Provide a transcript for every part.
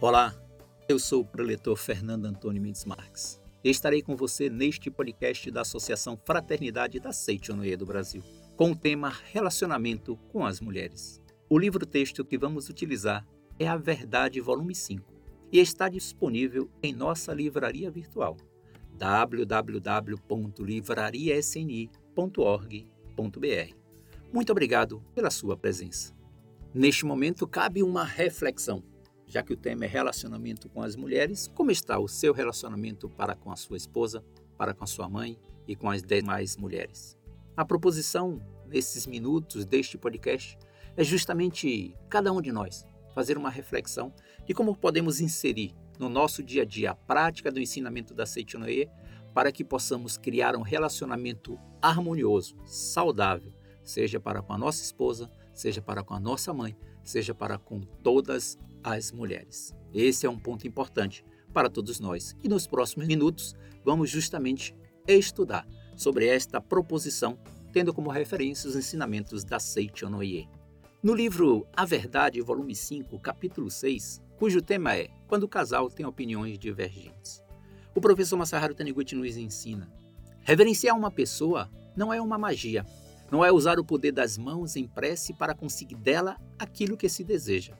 Olá, eu sou o preletor Fernando Antônio Mendes Marques estarei com você neste podcast da Associação Fraternidade da Seichonoye do Brasil, com o tema Relacionamento com as Mulheres. O livro-texto que vamos utilizar é A Verdade, volume 5, e está disponível em nossa livraria virtual www.livrariasni.org.br. Muito obrigado pela sua presença. Neste momento, cabe uma reflexão. Já que o tema é relacionamento com as mulheres, como está o seu relacionamento para com a sua esposa, para com a sua mãe e com as demais mulheres? A proposição nesses minutos deste podcast é justamente cada um de nós fazer uma reflexão de como podemos inserir no nosso dia a dia a prática do ensinamento da Seichonoye para que possamos criar um relacionamento harmonioso, saudável, seja para com a nossa esposa, seja para com a nossa mãe, seja para com todas as mulheres. Esse é um ponto importante para todos nós. E nos próximos minutos vamos justamente estudar sobre esta proposição, tendo como referência os ensinamentos da Seichonoye. No livro A Verdade, volume 5, capítulo 6, cujo tema é Quando o casal tem opiniões divergentes. O professor Masaharu Taniguchi nos ensina: reverenciar uma pessoa não é uma magia, não é usar o poder das mãos em prece para conseguir dela aquilo que se deseja.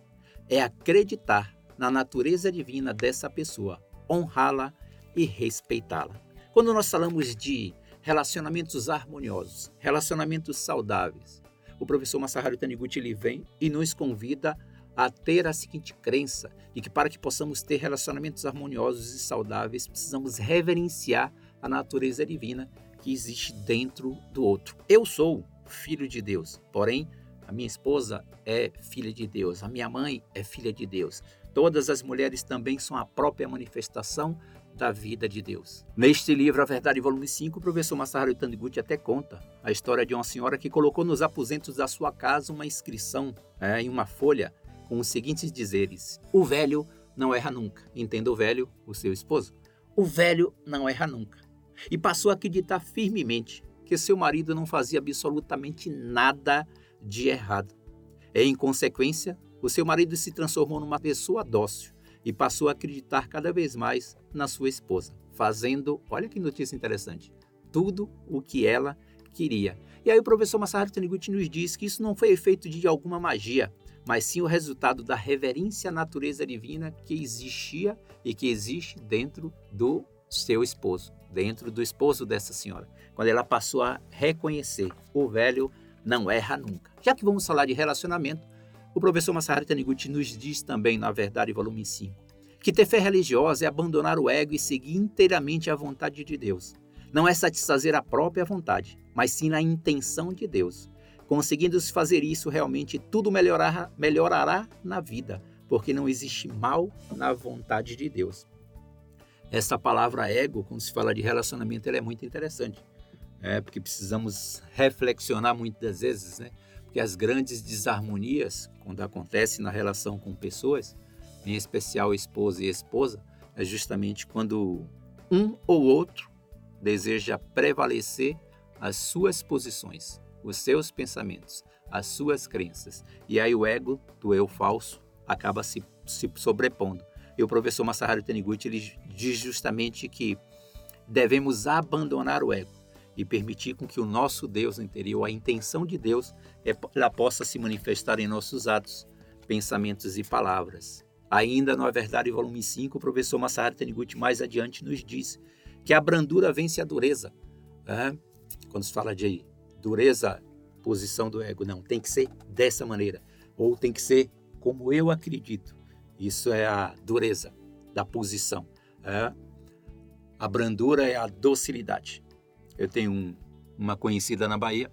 É acreditar na natureza divina dessa pessoa, honrá-la e respeitá-la. Quando nós falamos de relacionamentos harmoniosos, relacionamentos saudáveis, o professor Masaharu Taniguchi ele vem e nos convida a ter a seguinte crença de que para que possamos ter relacionamentos harmoniosos e saudáveis, precisamos reverenciar a natureza divina que existe dentro do outro. Eu sou filho de Deus, porém a minha esposa é filha de Deus, a minha mãe é filha de Deus. Todas as mulheres também são a própria manifestação da vida de Deus. Neste livro, A Verdade, volume 5, o professor Masaharu Taniguchi até conta a história de uma senhora que colocou nos aposentos da sua casa uma inscrição é, em uma folha com os seguintes dizeres: O velho não erra nunca. Entenda o velho, o seu esposo. O velho não erra nunca. E passou a acreditar firmemente que seu marido não fazia absolutamente nada de errado. Em consequência, o seu marido se transformou numa pessoa dócil e passou a acreditar cada vez mais na sua esposa, fazendo, olha que notícia interessante, tudo o que ela queria. E aí o professor Masaharu Taniguchi nos diz que isso não foi efeito de alguma magia, mas sim o resultado da reverência à natureza divina que existia e que existe dentro do seu esposo, dentro do esposo dessa senhora. Quando ela passou a reconhecer o velho não erra nunca. Já que vamos falar de relacionamento, o professor Masaharu Taniguchi nos diz também, na verdade, volume 5, que ter fé religiosa é abandonar o ego e seguir inteiramente a vontade de Deus. Não é satisfazer a própria vontade, mas sim a intenção de Deus. Conseguindo-se fazer isso, realmente tudo melhorar, melhorará na vida, porque não existe mal na vontade de Deus. Essa palavra ego, quando se fala de relacionamento, ela é muito interessante. É, porque precisamos reflexionar muitas vezes, né? Porque as grandes desarmonias, quando acontecem na relação com pessoas, em especial esposa e esposa, é justamente quando um ou outro deseja prevalecer as suas posições, os seus pensamentos, as suas crenças. E aí o ego do eu falso acaba se, se sobrepondo. E o professor Masaharu Taniguchi ele diz justamente que devemos abandonar o ego e permitir com que o nosso Deus interior, a intenção de Deus, é, ela possa se manifestar em nossos atos, pensamentos e palavras. Ainda no A Verdade, volume 5, o professor Masaharu Taniguchi mais adiante nos diz que a brandura vence a dureza. É? Quando se fala de dureza, posição do ego, não, tem que ser dessa maneira, ou tem que ser como eu acredito. Isso é a dureza da posição. É? A brandura é a docilidade. Eu tenho um, uma conhecida na Bahia,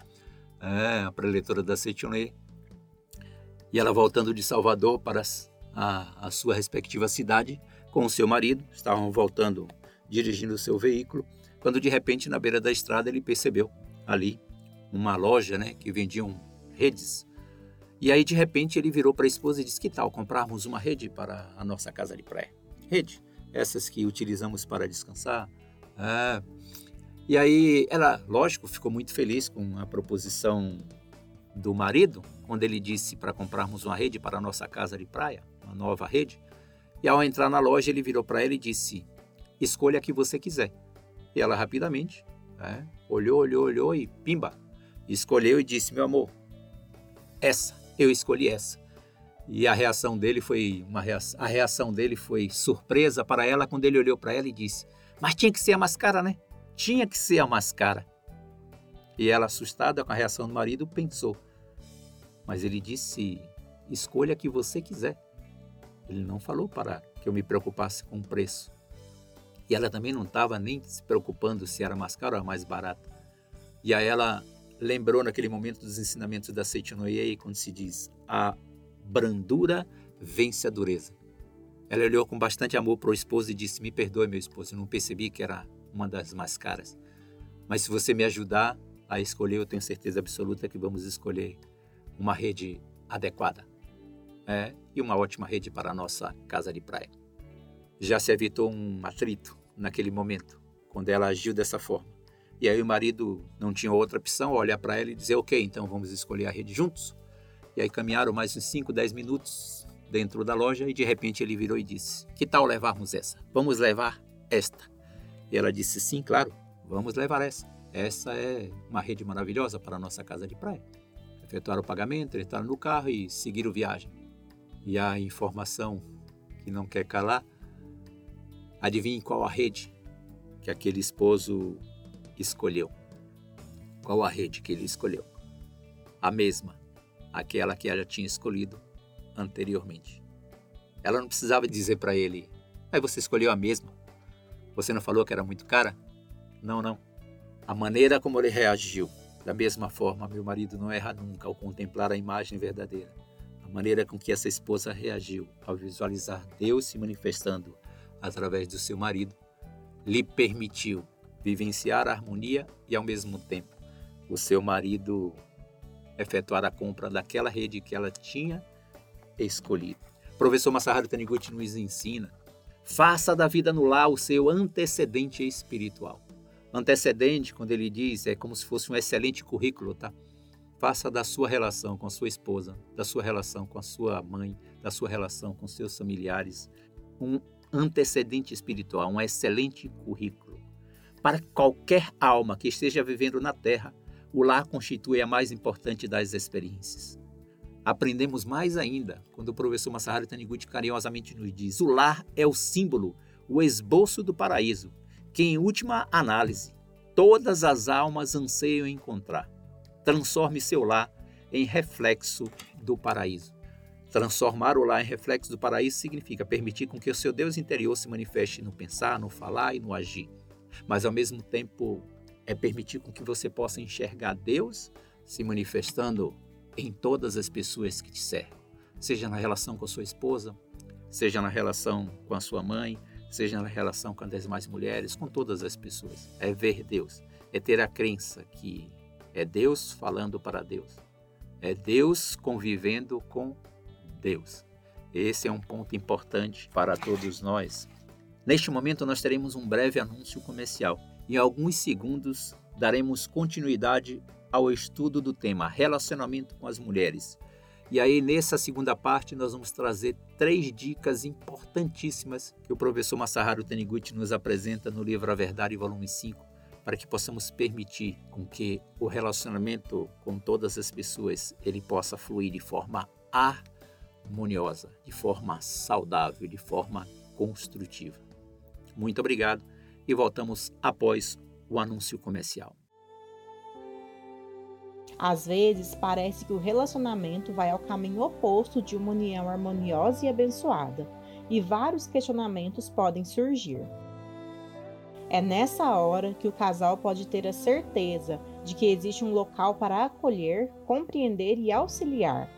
é, a preletora da Setionê, e ela voltando de Salvador para a, a sua respectiva cidade com o seu marido, estavam voltando, dirigindo o seu veículo, quando de repente na beira da estrada ele percebeu ali uma loja né, que vendiam redes. E aí de repente ele virou para a esposa e disse: Que tal comprarmos uma rede para a nossa casa de praia? Rede, essas que utilizamos para descansar. É, e aí ela, lógico, ficou muito feliz com a proposição do marido, quando ele disse para comprarmos uma rede para a nossa casa de praia, uma nova rede. E ao entrar na loja, ele virou para ela e disse: Escolha a que você quiser. E ela rapidamente né, olhou, olhou, olhou e pimba, escolheu e disse: Meu amor, essa, eu escolhi essa. E a reação dele foi uma reação, a reação dele foi surpresa para ela quando ele olhou para ela e disse: "Mas tinha que ser a mais cara, né? Tinha que ser a mais cara". E ela, assustada com a reação do marido, pensou: "Mas ele disse: escolha a que você quiser". Ele não falou para que eu me preocupasse com o preço. E ela também não estava nem se preocupando se era mais caro ou mais barato. E aí ela lembrou naquele momento dos ensinamentos da Seichonoye, quando se diz: a brandura vence a dureza. Ela olhou com bastante amor para o esposo e disse: Me perdoe, meu esposo, eu não percebi que era uma das mais caras. Mas se você me ajudar a escolher, eu tenho certeza absoluta que vamos escolher uma rede adequada é, e uma ótima rede para a nossa casa de praia. Já se evitou um atrito naquele momento, quando ela agiu dessa forma. E aí o marido não tinha outra opção, olhar para ela e dizer: Ok, então vamos escolher a rede juntos. E aí caminharam mais uns 5, 10 minutos dentro da loja e de repente ele virou e disse: Que tal levarmos essa? Vamos levar esta. E ela disse: Sim, claro, vamos levar essa. Essa é uma rede maravilhosa para a nossa casa de praia. Efetuaram o pagamento, entraram no carro e seguiram viagem. E a informação que não quer calar, adivinhe qual a rede que aquele esposo escolheu. Qual a rede que ele escolheu? A mesma aquela que ela tinha escolhido anteriormente. Ela não precisava dizer para ele: Mas você escolheu a mesma? Você não falou que era muito cara? Não, não. A maneira como ele reagiu, da mesma forma, meu marido não erra nunca ao contemplar a imagem verdadeira. A maneira com que essa esposa reagiu ao visualizar Deus se manifestando através do seu marido lhe permitiu vivenciar a harmonia e, ao mesmo tempo, o seu marido efetuar a compra daquela rede que ela tinha escolhido. O professor Masaharu Taniguchi nos ensina: faça da vida no lar o seu antecedente espiritual. Antecedente, quando ele diz, é como se fosse um excelente currículo, tá? Faça da sua relação com a sua esposa, da sua relação com a sua mãe, da sua relação com seus familiares, um antecedente espiritual, um excelente currículo. Para qualquer alma que esteja vivendo na terra, o lar constitui a mais importante das experiências. Aprendemos mais ainda quando o professor Masaharu Taniguchi carinhosamente nos diz: o lar é o símbolo, o esboço do paraíso, que em última análise todas as almas anseiam encontrar. Transforme seu lar em reflexo do paraíso. Transformar o lar em reflexo do paraíso significa permitir com que o seu Deus interior se manifeste no pensar, no falar e no agir, mas ao mesmo tempo é permitir com que você possa enxergar Deus se manifestando em todas as pessoas que te cercam, seja na relação com a sua esposa, seja na relação com a sua mãe, seja na relação com as demais mulheres, com todas as pessoas. É ver Deus, é ter a crença que é Deus falando para Deus, é Deus convivendo com Deus. Esse é um ponto importante para todos nós. Neste momento, nós teremos um breve anúncio comercial. Em alguns segundos, daremos continuidade ao estudo do tema relacionamento com as mulheres. E aí, nessa segunda parte, nós vamos trazer três dicas importantíssimas que o professor Masaharu Taniguchi nos apresenta no livro A Verdade, volume 5, para que possamos permitir com que o relacionamento com todas as pessoas ele possa fluir de forma harmoniosa, de forma saudável, de forma construtiva. Muito obrigado e voltamos após o anúncio comercial. Às vezes, parece que o relacionamento vai ao caminho oposto de uma união harmoniosa e abençoada, e vários questionamentos podem surgir. É nessa hora que o casal pode ter a certeza de que existe um local para acolher, compreender e auxiliar.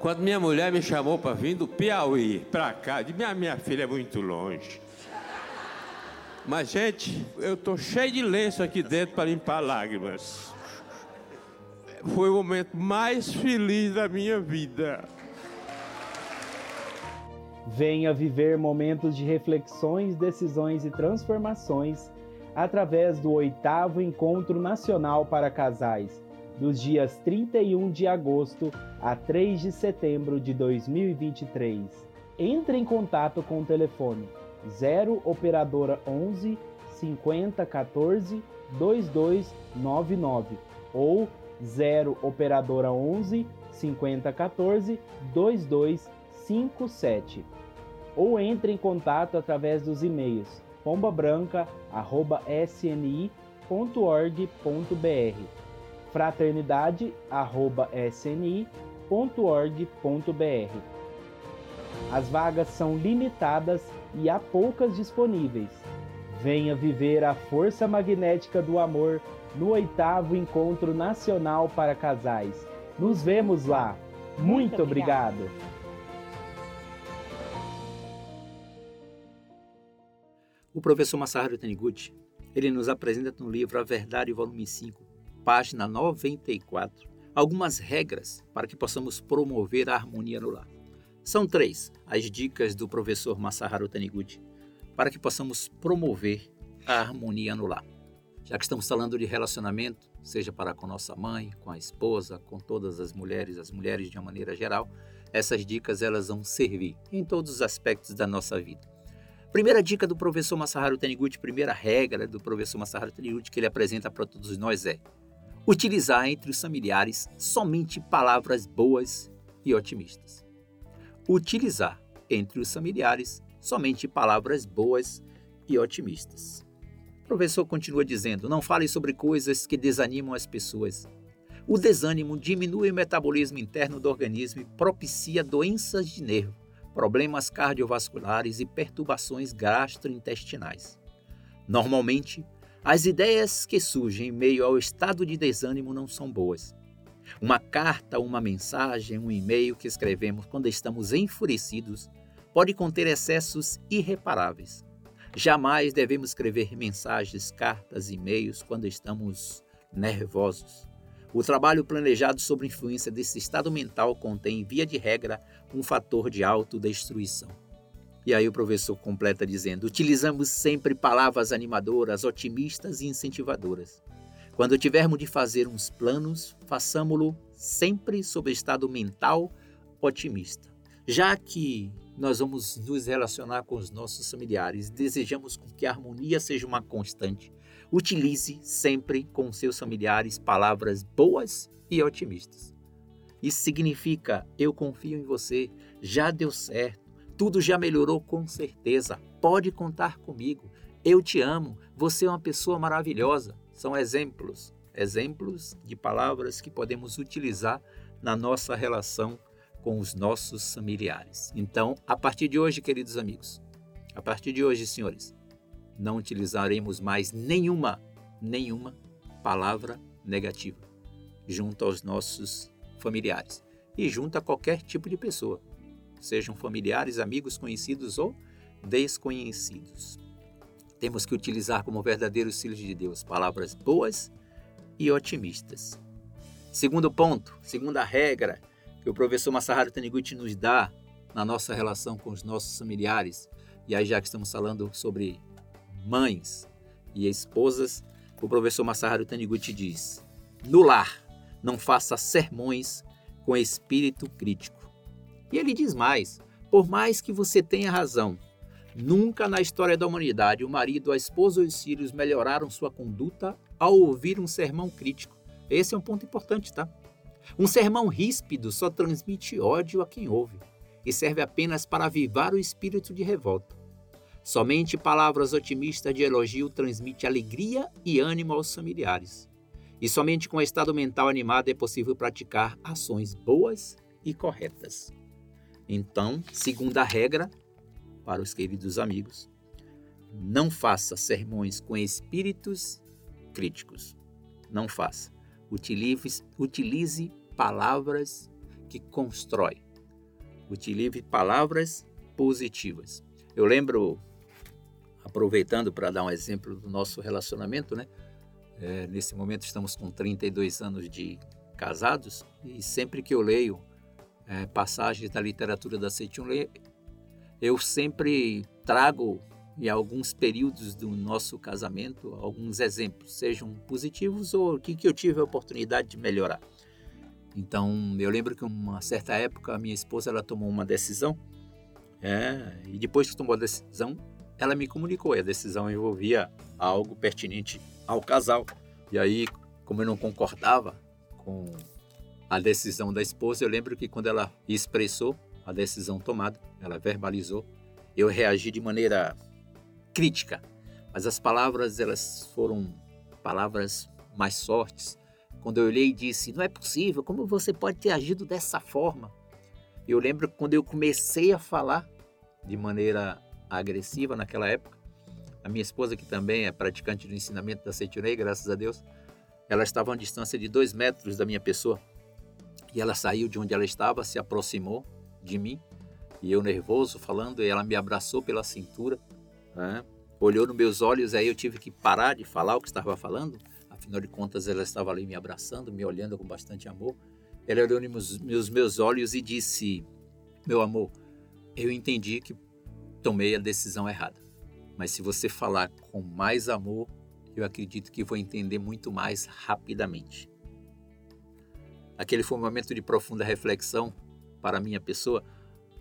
Quando minha mulher me chamou para vir do Piauí para cá, de minha, minha filha é muito longe. Mas, gente, eu tô cheio de lenço aqui dentro para limpar lágrimas. Foi o momento mais feliz da minha vida. Venha viver momentos de reflexões, decisões e transformações através do oitavo Encontro Nacional para Casais, dos dias 31 de agosto a 3 de setembro de 2023 entre em contato com o telefone 0 operadora 11 50 14 2299 ou 0 operadora 11 50 14 2257 ou entre em contato através dos e-mails pombabranca@sni.org.br fraternidade@sni.org.br As vagas são limitadas e há poucas disponíveis. Venha viver a força magnética do amor no oitavo Encontro Nacional para Casais. Nos vemos lá. Muito, Muito obrigado. obrigado. O professor Masaharu Taniguchi, ele nos apresenta no livro A Verdade, volume 5, página 94, algumas regras para que possamos promover a harmonia no lar. São três as dicas do professor Masaharu Taniguchi para que possamos promover a harmonia no lar. Já que estamos falando de relacionamento, seja para com nossa mãe, com a esposa, com todas as mulheres, as mulheres de uma maneira geral, essas dicas elas vão servir em todos os aspectos da nossa vida. Primeira dica do professor Masaharu Taniguchi, primeira regra do professor Masaharu Taniguchi que ele apresenta para todos nós é utilizar entre os familiares somente palavras boas e otimistas. Utilizar entre os familiares somente palavras boas e otimistas. O professor continua dizendo: não fale sobre coisas que desanimam as pessoas. O desânimo diminui o metabolismo interno do organismo e propicia doenças de nervo problemas cardiovasculares e perturbações gastrointestinais. Normalmente, as ideias que surgem em meio ao estado de desânimo não são boas. Uma carta, uma mensagem, um e-mail que escrevemos quando estamos enfurecidos pode conter excessos irreparáveis. Jamais devemos escrever mensagens, cartas, e-mails quando estamos nervosos. O trabalho planejado sob influência desse estado mental contém, via de regra, um fator de autodestruição. E aí o professor completa dizendo: utilizamos sempre palavras animadoras, otimistas e incentivadoras. Quando tivermos de fazer uns planos, façamo-lo sempre sob estado mental otimista. Já que nós vamos nos relacionar com os nossos familiares, desejamos que a harmonia seja uma constante, Utilize sempre com seus familiares palavras boas e otimistas. Isso significa: eu confio em você, já deu certo, tudo já melhorou com certeza, pode contar comigo, eu te amo, você é uma pessoa maravilhosa. São exemplos, exemplos de palavras que podemos utilizar na nossa relação com os nossos familiares. Então, a partir de hoje, queridos amigos, a partir de hoje, senhores, não utilizaremos mais nenhuma, nenhuma palavra negativa junto aos nossos familiares e junto a qualquer tipo de pessoa, sejam familiares, amigos, conhecidos ou desconhecidos. Temos que utilizar como verdadeiros filhos de Deus palavras boas e otimistas. Segundo ponto, segunda regra que o professor Masaharu Taniguchi nos dá na nossa relação com os nossos familiares, e aí já que estamos falando sobre mães e esposas, o professor Masaharu Taniguchi diz: No lar, não faça sermões com espírito crítico. E ele diz mais: por mais que você tenha razão, nunca na história da humanidade o marido, a esposa ou os filhos melhoraram sua conduta ao ouvir um sermão crítico. Esse é um ponto importante, tá? Um sermão ríspido só transmite ódio a quem ouve e serve apenas para avivar o espírito de revolta. Somente palavras otimistas de elogio transmite alegria e ânimo aos familiares. E somente com o estado mental animado é possível praticar ações boas e corretas. Então, segunda regra para os queridos amigos, não faça sermões com espíritos críticos. Não faça. Utilize, utilize palavras que constroem. Utilize palavras positivas. Eu lembro aproveitando para dar um exemplo do nosso relacionamento, né? É, nesse momento estamos com 32 anos de casados e sempre que eu leio é, passagens da literatura da Setunle, eu sempre trago em alguns períodos do nosso casamento alguns exemplos, sejam positivos ou o que, que eu tive a oportunidade de melhorar. Então, eu lembro que uma certa época a minha esposa ela tomou uma decisão É, e depois que tomou a decisão, ela me comunicou. E a decisão envolvia algo pertinente ao casal. E aí, como eu não concordava com a decisão da esposa, eu lembro que quando ela expressou a decisão tomada, ela verbalizou, eu reagi de maneira crítica, mas as palavras elas foram palavras mais fortes. Quando eu olhei e disse: "Não é possível, como você pode ter agido dessa forma?" Eu lembro que quando eu comecei a falar de maneira agressiva naquela época, a minha esposa, que também é praticante do ensinamento da Seitunei, graças a Deus, ela estava a uma distância de dois metros da minha pessoa. E ela saiu de onde ela estava, se aproximou de mim, e eu nervoso falando, e ela me abraçou pela cintura, né? olhou nos meus olhos, aí eu tive que parar de falar o que estava falando, afinal de contas ela estava ali me abraçando, me olhando com bastante amor. Ela olhou nos meus, meus olhos e disse: Meu amor, eu entendi que tomei a decisão errada. Mas se você falar com mais amor, eu acredito que vou entender muito mais rapidamente. Aquele foi um momento de profunda reflexão para minha pessoa,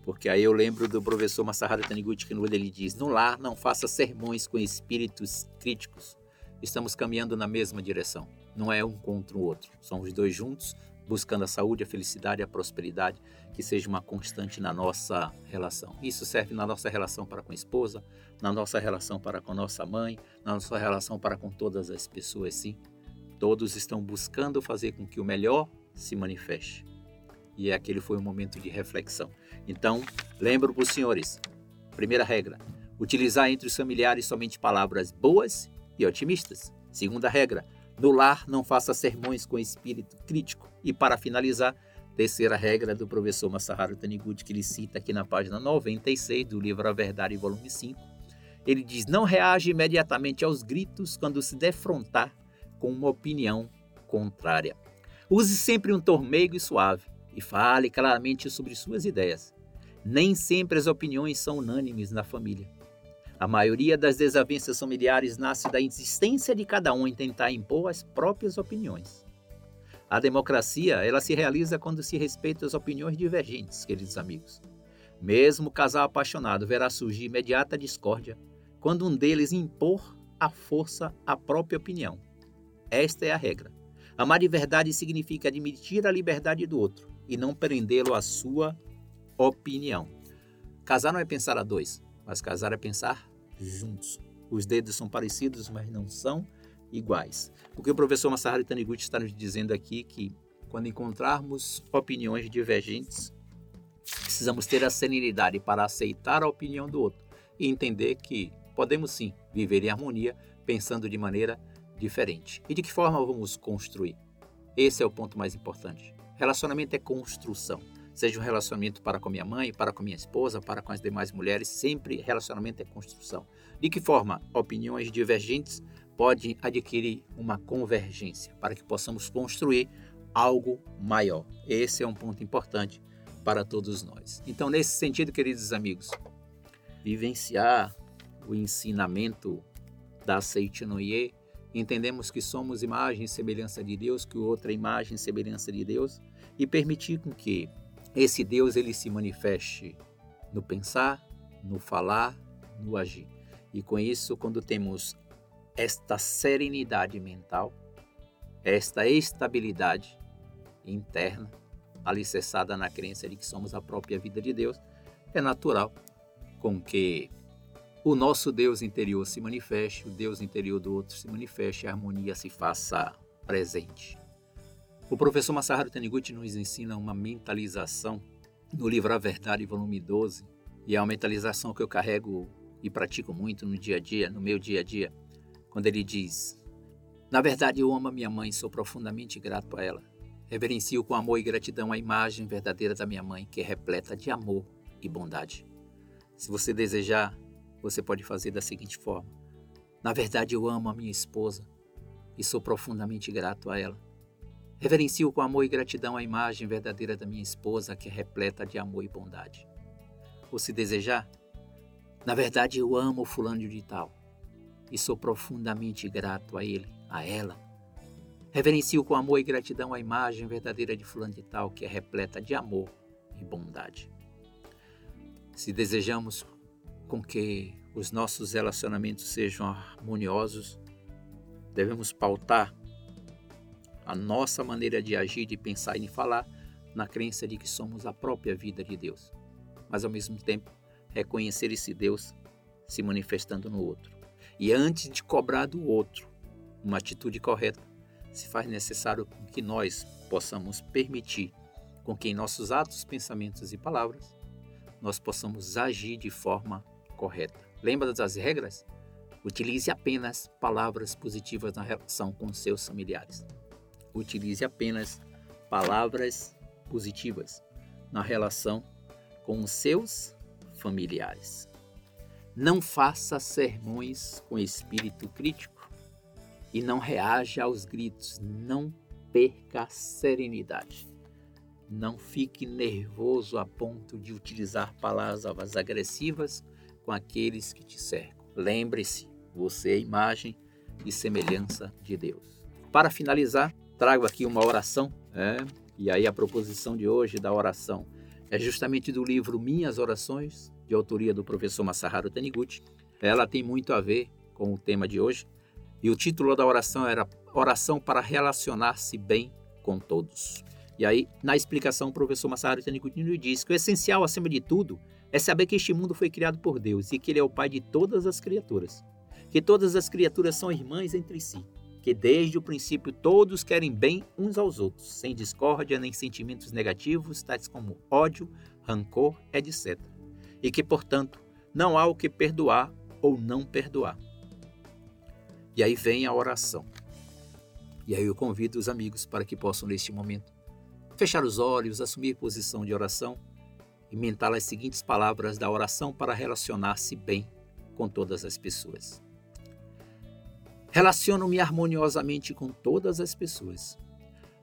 porque aí eu lembro do professor Masaharu Taniguchi que ele diz: "No lar não faça sermões com espíritos críticos. Estamos caminhando na mesma direção. Não é um contra o outro. São os dois juntos, buscando a saúde, a felicidade a prosperidade, que seja uma constante na nossa relação. Isso serve na nossa relação para com a esposa, na nossa relação para com nossa mãe, na nossa relação para com todas as pessoas, sim. Todos estão buscando fazer com que o melhor se manifeste. E aquele foi um momento de reflexão. Então, lembro para os senhores: primeira regra, utilizar entre os familiares somente palavras boas e otimistas. Segunda regra, no lar, não faça sermões com espírito crítico. E para finalizar, terceira regra do professor Masaharu Taniguchi, que ele cita aqui na página 96 do livro A Verdade, volume 5. Ele diz: Não reage imediatamente aos gritos quando se defrontar com uma opinião contrária. Use sempre um tom meigo e suave e fale claramente sobre suas ideias. Nem sempre as opiniões são unânimes na família. A maioria das desavenças familiares nasce da insistência de cada um em tentar impor as próprias opiniões. A democracia, ela se realiza quando se respeita as opiniões divergentes, queridos amigos. Mesmo o casal apaixonado verá surgir imediata discórdia quando um deles impor à força a própria opinião. Esta é a regra. Amar de verdade significa admitir a liberdade do outro e não prendê-lo à sua opinião. Casar não é pensar a dois, mas casar é pensar juntos. Os dedos são parecidos, mas não são iguais. O que o professor Masaharu Taniguchi está nos dizendo aqui que quando encontrarmos opiniões divergentes, precisamos ter a serenidade para aceitar a opinião do outro e entender que podemos sim viver em harmonia pensando de maneira diferente. E de que forma vamos construir? Esse é o ponto mais importante. Relacionamento é construção seja um relacionamento para com minha mãe, para com minha esposa, para com as demais mulheres, sempre relacionamento é construção. De que forma opiniões divergentes podem adquirir uma convergência para que possamos construir algo maior? Esse é um ponto importante para todos nós. Então, nesse sentido, queridos amigos, vivenciar o ensinamento da Seitinoye, entendemos que somos imagem e semelhança de Deus, que o outro é imagem e semelhança de Deus, e permitir com que esse Deus ele se manifeste no pensar, no falar, no agir. E com isso, quando temos esta serenidade mental, esta estabilidade interna, alicerçada na crença de que somos a própria vida de Deus, é natural com que o nosso Deus interior se manifeste, o Deus interior do outro se manifeste, a harmonia se faça presente. O professor Masaharu Taniguchi nos ensina uma mentalização no livro A Verdade, volume 12, e é uma mentalização que eu carrego e pratico muito no dia a dia, no meu dia a dia, quando ele diz: Na verdade, eu amo a minha mãe, sou profundamente grato a ela. Reverencio com amor e gratidão a imagem verdadeira da minha mãe, que é repleta de amor e bondade. Se você desejar, você pode fazer da seguinte forma: Na verdade, eu amo a minha esposa e sou profundamente grato a ela. Reverencio com amor e gratidão a imagem verdadeira da minha esposa, que é repleta de amor e bondade. Ou se desejar, na verdade eu amo fulano de tal e sou profundamente grato a ele, a ela. Reverencio com amor e gratidão a imagem verdadeira de fulano de tal, que é repleta de amor e bondade. Se desejamos com que os nossos relacionamentos sejam harmoniosos, devemos pautar a nossa maneira de agir, de pensar e de falar na crença de que somos a própria vida de Deus, mas ao mesmo tempo reconhecer esse Deus se manifestando no outro. E antes de cobrar do outro uma atitude correta, se faz necessário que nós possamos permitir com que em nossos atos, pensamentos e palavras nós possamos agir de forma correta. Lembra das regras? Utilize apenas palavras positivas na relação com seus familiares. Utilize apenas palavras positivas na relação com os seus familiares. Não faça sermões com espírito crítico e não reaja aos gritos. Não perca a serenidade. Não fique nervoso a ponto de utilizar palavras agressivas com aqueles que te cercam. Lembre-se, você é imagem e semelhança de Deus. Para finalizar, trago aqui uma oração, é, e aí a proposição de hoje da oração é justamente do livro Minhas Orações, de autoria do professor Masaharu Taniguchi. Ela tem muito a ver com o tema de hoje, e o título da oração era Oração para relacionar-se bem com todos. E aí, na explicação, o professor Masaharu Taniguchi diz que o essencial, acima de tudo, é saber que este mundo foi criado por Deus e que Ele é o Pai de todas as criaturas. Que todas as criaturas são irmãs entre si. Que desde o princípio todos querem bem uns aos outros, sem discórdia nem sentimentos negativos, tais como ódio, rancor, etc. E que, portanto, não há o que perdoar ou não perdoar. E aí vem a oração. E aí eu convido os amigos para que possam, neste momento, fechar os olhos, assumir posição de oração e mentar as seguintes palavras da oração para relacionar-se bem com todas as pessoas. Relaciono-me harmoniosamente com todas as pessoas,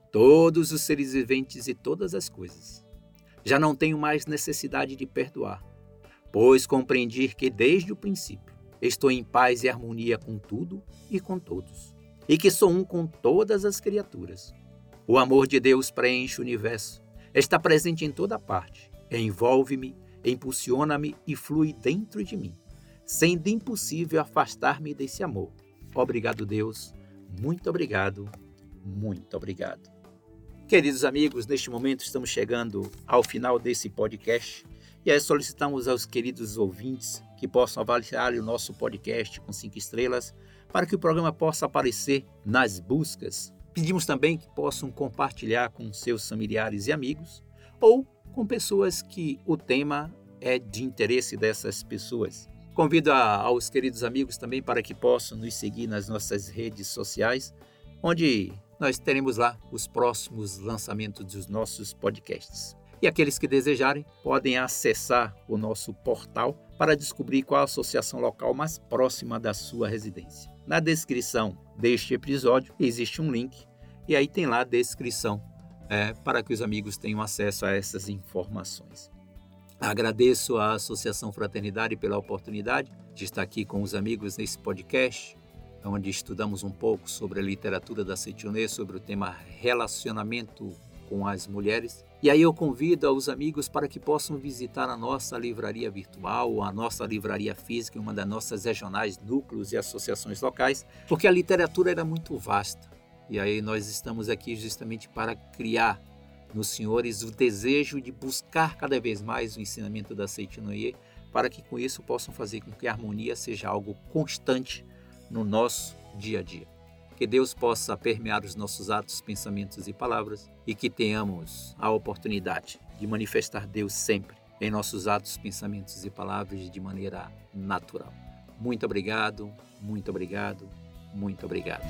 todos os seres viventes e todas as coisas. Já não tenho mais necessidade de perdoar, pois compreendi que desde o princípio estou em paz e harmonia com tudo e com todos, e que sou um com todas as criaturas. O amor de Deus preenche o universo, está presente em toda parte envolve-me, impulsiona-me e flui dentro de mim, sendo impossível afastar-me desse amor. Obrigado, Deus. Muito obrigado. Muito obrigado. Queridos amigos, neste momento estamos chegando ao final desse podcast e aí solicitamos aos queridos ouvintes que possam avaliar o nosso podcast com cinco estrelas para que o programa possa aparecer nas buscas. Pedimos também que possam compartilhar com seus familiares e amigos ou com pessoas que o tema é de interesse dessas pessoas. Convido a, aos queridos amigos também para que possam nos seguir nas nossas redes sociais, onde nós teremos lá os próximos lançamentos dos nossos podcasts. E aqueles que desejarem podem acessar o nosso portal para descobrir qual a associação local mais próxima da sua residência. Na descrição deste episódio existe um link e aí tem lá a descrição é, para que os amigos tenham acesso a essas informações. Agradeço à Associação Fraternidade pela oportunidade de estar aqui com os amigos nesse podcast, onde estudamos um pouco sobre a literatura da Setionê, sobre o tema relacionamento com as mulheres. E aí eu convido aos amigos para que possam visitar a nossa livraria virtual, a nossa livraria física, uma das nossas regionais, núcleos e associações locais, porque a literatura era muito vasta. E aí nós estamos aqui justamente para criar nos senhores o desejo de buscar cada vez mais o ensinamento da Seitinoye, para que com isso possam fazer com que a harmonia seja algo constante no nosso dia a dia. Que Deus possa permear os nossos atos, pensamentos e palavras e que tenhamos a oportunidade de manifestar Deus sempre em nossos atos, pensamentos e palavras de maneira natural. Muito obrigado, muito obrigado, muito obrigado.